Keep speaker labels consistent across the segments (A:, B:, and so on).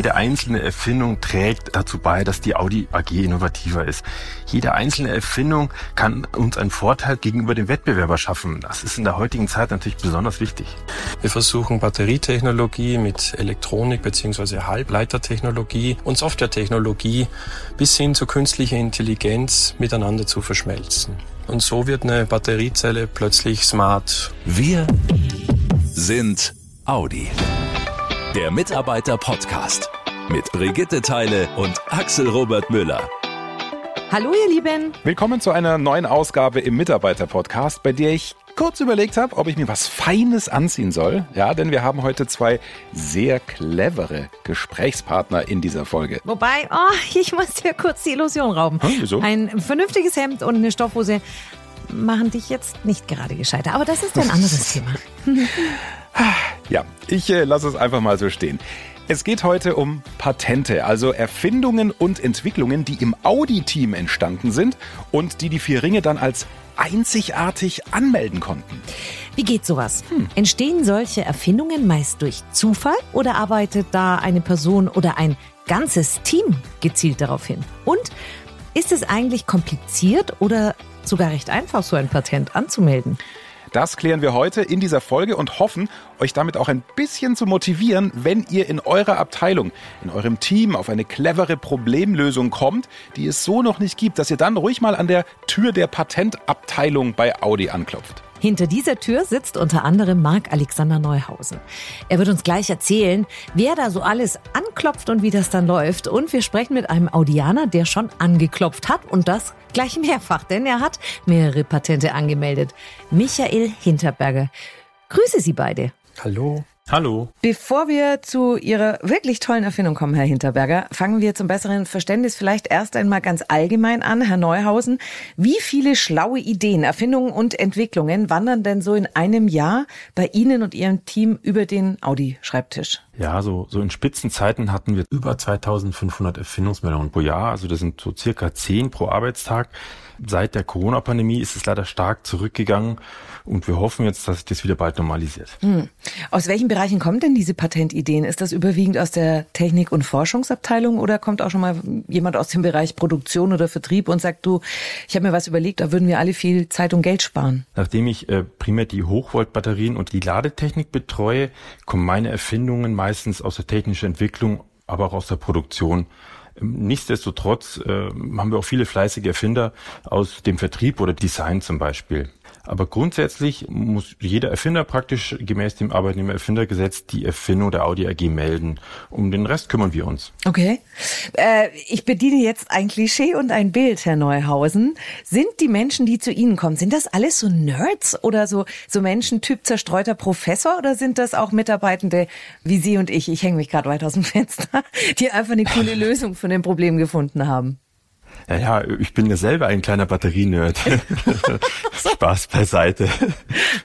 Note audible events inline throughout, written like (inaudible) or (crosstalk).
A: jede einzelne Erfindung trägt dazu bei, dass die Audi AG innovativer ist. Jede einzelne Erfindung kann uns einen Vorteil gegenüber dem Wettbewerber schaffen. Das ist in der heutigen Zeit natürlich besonders wichtig.
B: Wir versuchen Batterietechnologie mit Elektronik bzw. Halbleitertechnologie und Softwaretechnologie bis hin zu künstlicher Intelligenz miteinander zu verschmelzen. Und so wird eine Batteriezelle plötzlich smart.
C: Wir sind Audi. Der Mitarbeiter-Podcast mit Brigitte Teile und Axel Robert Müller.
D: Hallo ihr Lieben.
E: Willkommen zu einer neuen Ausgabe im Mitarbeiter-Podcast, bei der ich kurz überlegt habe, ob ich mir was Feines anziehen soll. Ja, denn wir haben heute zwei sehr clevere Gesprächspartner in dieser Folge.
D: Wobei, oh, ich muss dir kurz die Illusion rauben.
E: Hm, wieso?
D: Ein vernünftiges Hemd und eine Stoffhose machen dich jetzt nicht gerade gescheiter. Aber das ist ein (laughs) anderes Thema.
E: Ja, ich äh, lasse es einfach mal so stehen. Es geht heute um Patente, also Erfindungen und Entwicklungen, die im Audi-Team entstanden sind und die die vier Ringe dann als einzigartig anmelden konnten.
D: Wie geht sowas? Entstehen solche Erfindungen meist durch Zufall oder arbeitet da eine Person oder ein ganzes Team gezielt darauf hin? Und ist es eigentlich kompliziert oder sogar recht einfach, so ein Patent anzumelden?
E: Das klären wir heute in dieser Folge und hoffen, euch damit auch ein bisschen zu motivieren, wenn ihr in eurer Abteilung, in eurem Team auf eine clevere Problemlösung kommt, die es so noch nicht gibt, dass ihr dann ruhig mal an der Tür der Patentabteilung bei Audi anklopft.
D: Hinter dieser Tür sitzt unter anderem Marc Alexander Neuhausen. Er wird uns gleich erzählen, wer da so alles anklopft und wie das dann läuft. Und wir sprechen mit einem Audianer, der schon angeklopft hat und das gleich mehrfach, denn er hat mehrere Patente angemeldet. Michael Hinterberger. Grüße Sie beide.
B: Hallo. Hallo.
D: Bevor wir zu Ihrer wirklich tollen Erfindung kommen, Herr Hinterberger, fangen wir zum besseren Verständnis vielleicht erst einmal ganz allgemein an, Herr Neuhausen. Wie viele schlaue Ideen, Erfindungen und Entwicklungen wandern denn so in einem Jahr bei Ihnen und Ihrem Team über den Audi-Schreibtisch?
A: Ja, so, so in Spitzenzeiten hatten wir über 2500 Erfindungsmeldungen pro Jahr. Also das sind so circa 10 pro Arbeitstag. Seit der Corona-Pandemie ist es leider stark zurückgegangen und wir hoffen jetzt, dass sich das wieder bald normalisiert.
D: Hm. Aus welchen Bereichen kommen denn diese Patentideen? Ist das überwiegend aus der Technik- und Forschungsabteilung oder kommt auch schon mal jemand aus dem Bereich Produktion oder Vertrieb und sagt, du, ich habe mir was überlegt, da würden wir alle viel Zeit und Geld sparen?
A: Nachdem ich äh, primär die Hochvoltbatterien und die Ladetechnik betreue, kommen meine Erfindungen meistens aus der technischen Entwicklung, aber auch aus der Produktion. Ähm, Nichtsdestotrotz äh, haben wir auch viele fleißige Erfinder aus dem Vertrieb oder Design zum Beispiel. Aber grundsätzlich muss jeder Erfinder praktisch gemäß dem Arbeitnehmererfindergesetz die Erfindung der Audi AG melden. Um den Rest kümmern wir uns.
D: Okay. Äh, ich bediene jetzt ein Klischee und ein Bild, Herr Neuhausen. Sind die Menschen, die zu Ihnen kommen, sind das alles so Nerds oder so, so Menschen Typ zerstreuter Professor oder sind das auch Mitarbeitende wie Sie und ich, ich hänge mich gerade weit aus dem Fenster, (laughs) die einfach eine coole (laughs) Lösung für ein Problem gefunden haben?
A: Ja, ja, ich bin ja selber ein kleiner Batterienerd. (laughs) Spaß beiseite.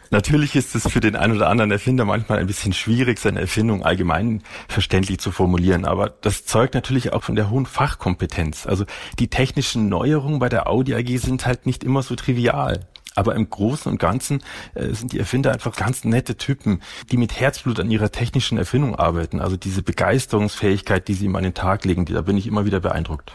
A: Natürlich ist es für den einen oder anderen Erfinder manchmal ein bisschen schwierig, seine Erfindung allgemein verständlich zu formulieren. Aber das zeugt natürlich auch von der hohen Fachkompetenz. Also die technischen Neuerungen bei der Audi AG sind halt nicht immer so trivial. Aber im Großen und Ganzen äh, sind die Erfinder einfach ganz nette Typen, die mit Herzblut an ihrer technischen Erfindung arbeiten. Also diese Begeisterungsfähigkeit, die sie ihm an den Tag legen, da bin ich immer wieder beeindruckt.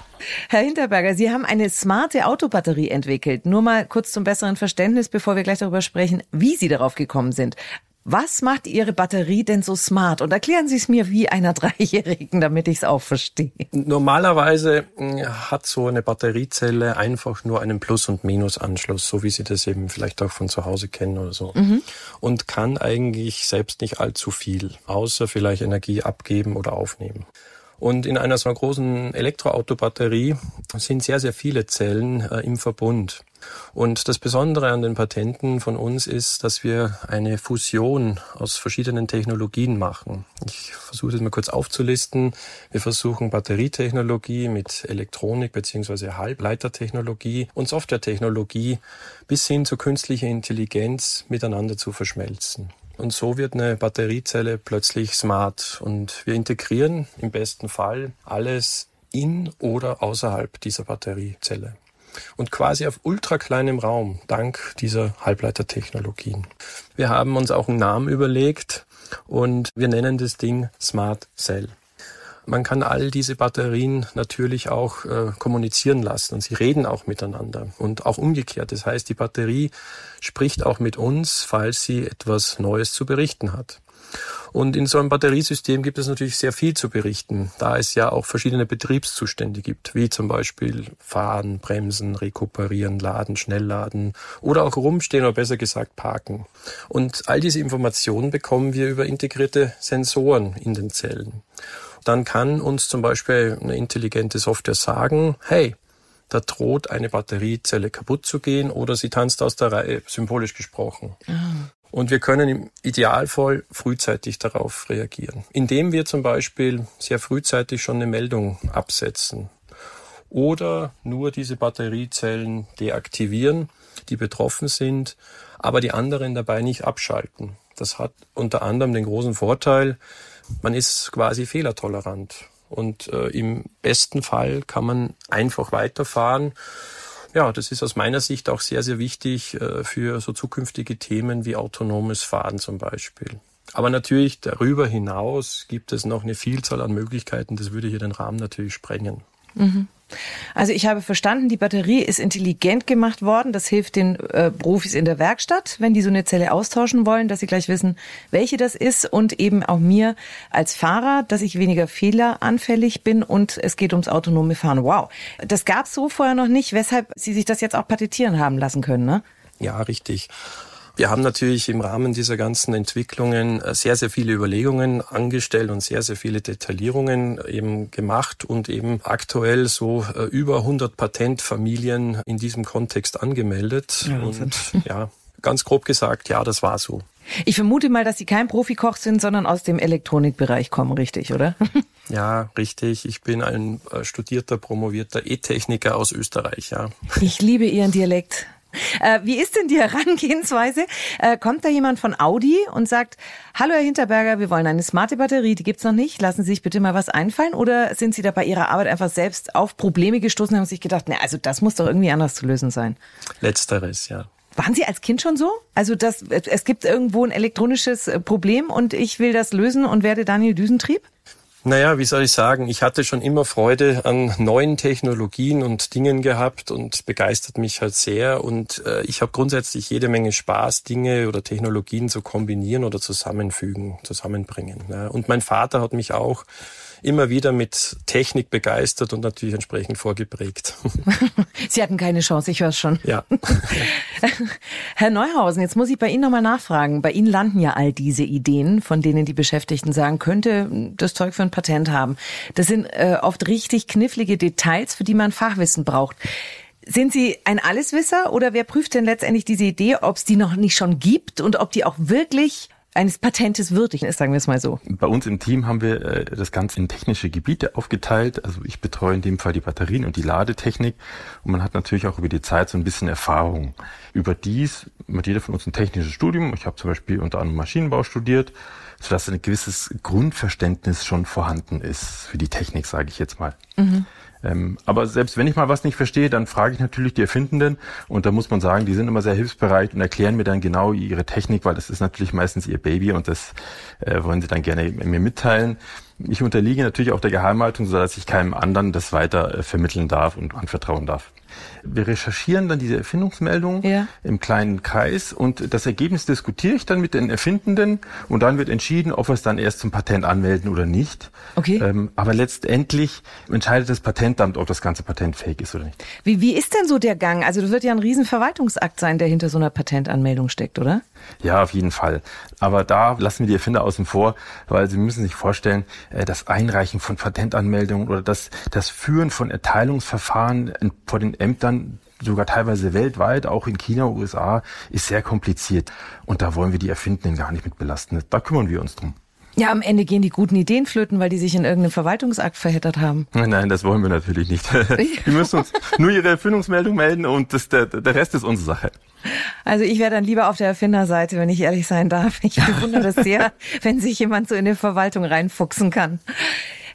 D: Herr Hinterberger, Sie haben eine smarte Autobatterie entwickelt. Nur mal kurz zum besseren Verständnis, bevor wir gleich darüber sprechen, wie Sie darauf gekommen sind. Was macht Ihre Batterie denn so smart? Und erklären Sie es mir wie einer (laughs) Dreijährigen, damit ich es auch verstehe.
B: Normalerweise mh, hat so eine Batteriezelle einfach nur einen Plus- und Minusanschluss, so wie Sie das eben vielleicht auch von zu Hause kennen oder so. Und kann eigentlich selbst nicht allzu viel, außer vielleicht Energie abgeben oder aufnehmen. Und in einer so großen Elektroautobatterie sind sehr, sehr viele Zellen äh, im Verbund. Und das Besondere an den Patenten von uns ist, dass wir eine Fusion aus verschiedenen Technologien machen. Ich versuche das mal kurz aufzulisten. Wir versuchen Batterietechnologie mit Elektronik bzw. Halbleitertechnologie und Softwaretechnologie bis hin zu künstlicher Intelligenz miteinander zu verschmelzen. Und so wird eine Batteriezelle plötzlich smart. Und wir integrieren im besten Fall alles in oder außerhalb dieser Batteriezelle. Und quasi auf ultrakleinem Raum, dank dieser Halbleitertechnologien. Wir haben uns auch einen Namen überlegt und wir nennen das Ding Smart Cell. Man kann all diese Batterien natürlich auch äh, kommunizieren lassen und sie reden auch miteinander und auch umgekehrt. Das heißt, die Batterie spricht auch mit uns, falls sie etwas Neues zu berichten hat. Und in so einem Batteriesystem gibt es natürlich sehr viel zu berichten, da es ja auch verschiedene Betriebszustände gibt, wie zum Beispiel Fahren, Bremsen, Rekuperieren, Laden, Schnellladen oder auch rumstehen oder besser gesagt parken. Und all diese Informationen bekommen wir über integrierte Sensoren in den Zellen. Dann kann uns zum Beispiel eine intelligente Software sagen, hey, da droht eine Batteriezelle kaputt zu gehen oder sie tanzt aus der Reihe, symbolisch gesprochen. Ah. Und wir können im Idealfall frühzeitig darauf reagieren, indem wir zum Beispiel sehr frühzeitig schon eine Meldung absetzen oder nur diese Batteriezellen deaktivieren, die betroffen sind, aber die anderen dabei nicht abschalten. Das hat unter anderem den großen Vorteil, man ist quasi fehlertolerant und äh, im besten Fall kann man einfach weiterfahren ja, das ist aus meiner Sicht auch sehr, sehr wichtig äh, für so zukünftige Themen wie autonomes Fahren zum Beispiel. Aber natürlich darüber hinaus gibt es noch eine Vielzahl an Möglichkeiten. Das würde hier den Rahmen natürlich sprengen.
D: Mhm. Also ich habe verstanden, die Batterie ist intelligent gemacht worden. Das hilft den äh, Profis in der Werkstatt, wenn die so eine Zelle austauschen wollen, dass sie gleich wissen, welche das ist und eben auch mir als Fahrer, dass ich weniger fehleranfällig bin und es geht ums autonome Fahren. Wow, das gab es so vorher noch nicht, weshalb Sie sich das jetzt auch patentieren haben lassen können, ne?
B: Ja, richtig. Wir haben natürlich im Rahmen dieser ganzen Entwicklungen äh, sehr, sehr viele Überlegungen angestellt und sehr, sehr viele Detaillierungen eben gemacht und eben aktuell so äh, über 100 Patentfamilien in diesem Kontext angemeldet. Ja, und (laughs) ja, ganz grob gesagt, ja, das war so.
D: Ich vermute mal, dass Sie kein Profikoch sind, sondern aus dem Elektronikbereich kommen, richtig, oder? (laughs)
B: Ja, richtig. Ich bin ein äh, studierter, promovierter E-Techniker aus Österreich, ja.
D: Ich liebe Ihren Dialekt. Äh, wie ist denn die (laughs) Herangehensweise? Äh, kommt da jemand von Audi und sagt, hallo Herr Hinterberger, wir wollen eine smarte Batterie, die gibt's noch nicht, lassen Sie sich bitte mal was einfallen? Oder sind Sie da bei Ihrer Arbeit einfach selbst auf Probleme gestoßen und haben sich gedacht, na, also das muss doch irgendwie anders zu lösen sein?
B: Letzteres, ja.
D: Waren Sie als Kind schon so? Also das, es gibt irgendwo ein elektronisches Problem und ich will das lösen und werde Daniel Düsentrieb?
B: Naja, wie soll ich sagen, ich hatte schon immer Freude an neuen Technologien und Dingen gehabt und begeistert mich halt sehr. Und äh, ich habe grundsätzlich jede Menge Spaß, Dinge oder Technologien zu kombinieren oder zusammenfügen, zusammenbringen. Ja. Und mein Vater hat mich auch immer wieder mit Technik begeistert und natürlich entsprechend vorgeprägt. (laughs)
D: Sie hatten keine Chance, ich höre es schon.
B: Ja. (laughs)
D: Herr Neuhausen, jetzt muss ich bei Ihnen nochmal nachfragen. Bei Ihnen landen ja all diese Ideen, von denen die Beschäftigten sagen, könnte das Zeug für ein Patent haben. Das sind äh, oft richtig knifflige Details, für die man Fachwissen braucht. Sind Sie ein Alleswisser oder wer prüft denn letztendlich diese Idee, ob es die noch nicht schon gibt und ob die auch wirklich eines Patentes würdig ist, sagen wir es mal so.
A: Bei uns im Team haben wir äh, das Ganze in technische Gebiete aufgeteilt. Also ich betreue in dem Fall die Batterien und die Ladetechnik. Und man hat natürlich auch über die Zeit so ein bisschen Erfahrung. Über dies hat jeder von uns ein technisches Studium. Ich habe zum Beispiel unter anderem Maschinenbau studiert, sodass ein gewisses Grundverständnis schon vorhanden ist für die Technik, sage ich jetzt mal. Mhm. Ähm, aber selbst wenn ich mal was nicht verstehe, dann frage ich natürlich die Erfindenden und da muss man sagen, die sind immer sehr hilfsbereit und erklären mir dann genau ihre Technik, weil das ist natürlich meistens ihr Baby und das äh, wollen sie dann gerne mir mitteilen. Ich unterliege natürlich auch der Geheimhaltung, sodass ich keinem anderen das weiter äh, vermitteln darf und anvertrauen darf. Wir recherchieren dann diese Erfindungsmeldung ja. im kleinen Kreis und das Ergebnis diskutiere ich dann mit den Erfindenden und dann wird entschieden, ob wir es dann erst zum Patent anmelden oder nicht.
D: Okay.
A: Ähm, aber letztendlich entscheidet das Patentamt, ob das ganze Patent fähig ist oder nicht.
D: Wie, wie ist denn so der Gang? Also das wird ja ein Riesenverwaltungsakt sein, der hinter so einer Patentanmeldung steckt, oder?
A: Ja, auf jeden Fall. Aber da lassen wir die Erfinder außen vor, weil Sie müssen sich vorstellen, äh, das Einreichen von Patentanmeldungen oder das, das Führen von Erteilungsverfahren vor den Ämtern sogar teilweise weltweit, auch in China, USA, ist sehr kompliziert. Und da wollen wir die Erfindenden gar nicht mit belasten. Da kümmern wir uns drum.
D: Ja, am Ende gehen die guten Ideen flöten, weil die sich in irgendeinem Verwaltungsakt verheddert haben.
A: Nein, das wollen wir natürlich nicht. (laughs) Die müssen uns nur ihre Erfindungsmeldung melden und das, der, der Rest ist unsere Sache.
D: Also ich wäre dann lieber auf der Erfinderseite, wenn ich ehrlich sein darf. Ich bewundere das sehr, (laughs) wenn sich jemand so in die Verwaltung reinfuchsen kann.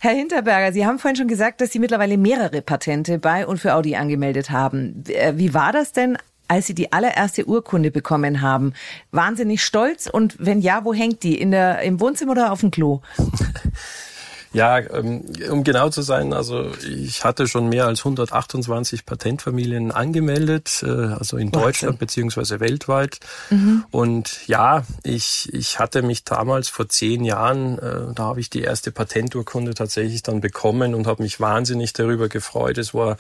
D: Herr Hinterberger, Sie haben vorhin schon gesagt, dass Sie mittlerweile mehrere Patente bei und für Audi angemeldet haben. Äh, wie war das denn, als Sie die allererste Urkunde bekommen haben? Wahnsinnig stolz und wenn ja, wo hängt die? In der, Im Wohnzimmer oder auf dem Klo? (laughs)
B: Ja, ähm, um genau zu sein, also ich hatte schon mehr als 128 Patentfamilien angemeldet, äh, also in Deutschland beziehungsweise weltweit. Mhm. Und ja, ich, ich hatte mich damals vor zehn Jahren, äh, da habe ich die erste Patenturkunde tatsächlich dann bekommen und habe mich wahnsinnig darüber gefreut. Es war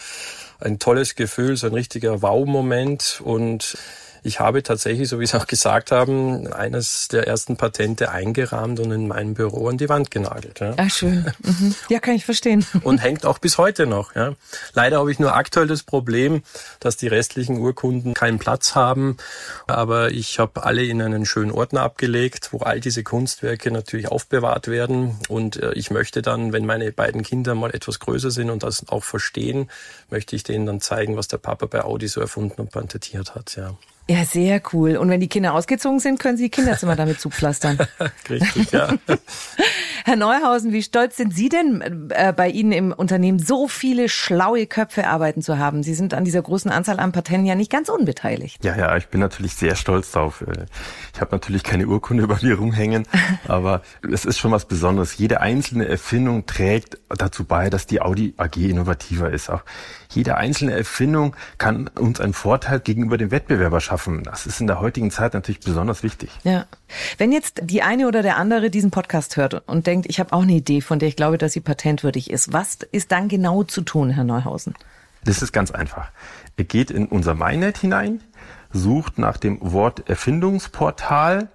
B: ein tolles Gefühl, so ein richtiger Wow-Moment und ich habe tatsächlich, so wie Sie auch gesagt haben, eines der ersten Patente eingerahmt und in meinem Büro an die Wand genagelt.
D: Ja. Ach schön. Mhm. Ja, kann ich verstehen.
B: Und hängt auch bis heute noch. Ja. Leider habe ich nur aktuell das Problem, dass die restlichen Urkunden keinen Platz haben. Aber ich habe alle in einen schönen Ordner abgelegt, wo all diese Kunstwerke natürlich aufbewahrt werden. Und äh, ich möchte dann, wenn meine beiden Kinder mal etwas größer sind und das auch verstehen, möchte ich denen dann zeigen, was der Papa bei Audi so erfunden und patentiert hat. Ja.
D: Ja, sehr cool. Und wenn die Kinder ausgezogen sind, können Sie die Kinderzimmer damit zupflastern. (laughs)
B: Richtig, ja. (laughs)
D: Herr Neuhausen, wie stolz sind Sie denn äh, bei Ihnen im Unternehmen, so viele schlaue Köpfe arbeiten zu haben? Sie sind an dieser großen Anzahl an Patenten ja nicht ganz unbeteiligt.
A: Ja, ja, ich bin natürlich sehr stolz darauf. Äh, ich habe natürlich keine Urkunde über mir rumhängen, (laughs) aber es ist schon was Besonderes. Jede einzelne Erfindung trägt dazu bei, dass die Audi AG innovativer ist. Auch jede einzelne Erfindung kann uns einen Vorteil gegenüber dem Wettbewerber schaffen. Das ist in der heutigen Zeit natürlich besonders wichtig.
D: Ja. Wenn jetzt die eine oder der andere diesen Podcast hört und denkt, ich habe auch eine Idee, von der ich glaube, dass sie patentwürdig ist, was ist dann genau zu tun, Herr Neuhausen?
A: Das ist ganz einfach. Ihr geht in unser MyNet hinein, sucht nach dem Wort Erfindungsportal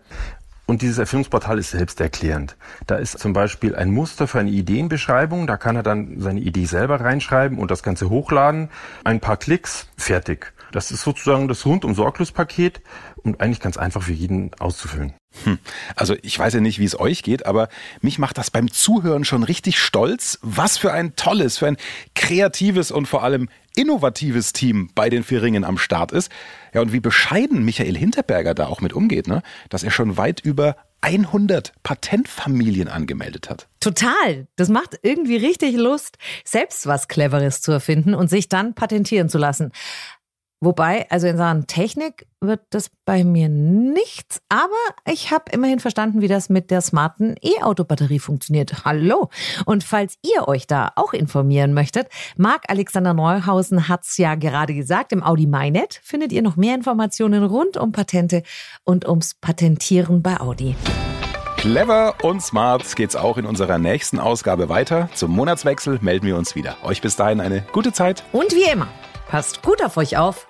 A: und dieses Erfindungsportal ist selbsterklärend. Da ist zum Beispiel ein Muster für eine Ideenbeschreibung. Da kann er dann seine Idee selber reinschreiben und das Ganze hochladen. Ein paar Klicks, fertig. Das ist sozusagen das rundum sorglos Paket und eigentlich ganz einfach für jeden auszufüllen.
E: Hm. Also ich weiß ja nicht, wie es euch geht, aber mich macht das beim Zuhören schon richtig stolz. Was für ein tolles, für ein kreatives und vor allem innovatives Team bei den Vieringen am Start ist. Ja, und wie bescheiden Michael Hinterberger da auch mit umgeht, ne? dass er schon weit über 100 Patentfamilien angemeldet hat.
D: Total. Das macht irgendwie richtig Lust, selbst was Cleveres zu erfinden und sich dann patentieren zu lassen. Wobei, also in Sachen Technik wird das bei mir nichts, aber ich habe immerhin verstanden, wie das mit der smarten E-Auto-Batterie funktioniert. Hallo! Und falls ihr euch da auch informieren möchtet, Marc Alexander Neuhausen hat's ja gerade gesagt, im Audi MyNet findet ihr noch mehr Informationen rund um Patente und ums Patentieren bei Audi.
E: Clever und smart geht's auch in unserer nächsten Ausgabe weiter. Zum Monatswechsel melden wir uns wieder. Euch bis dahin eine gute Zeit.
D: Und wie immer, passt gut auf euch auf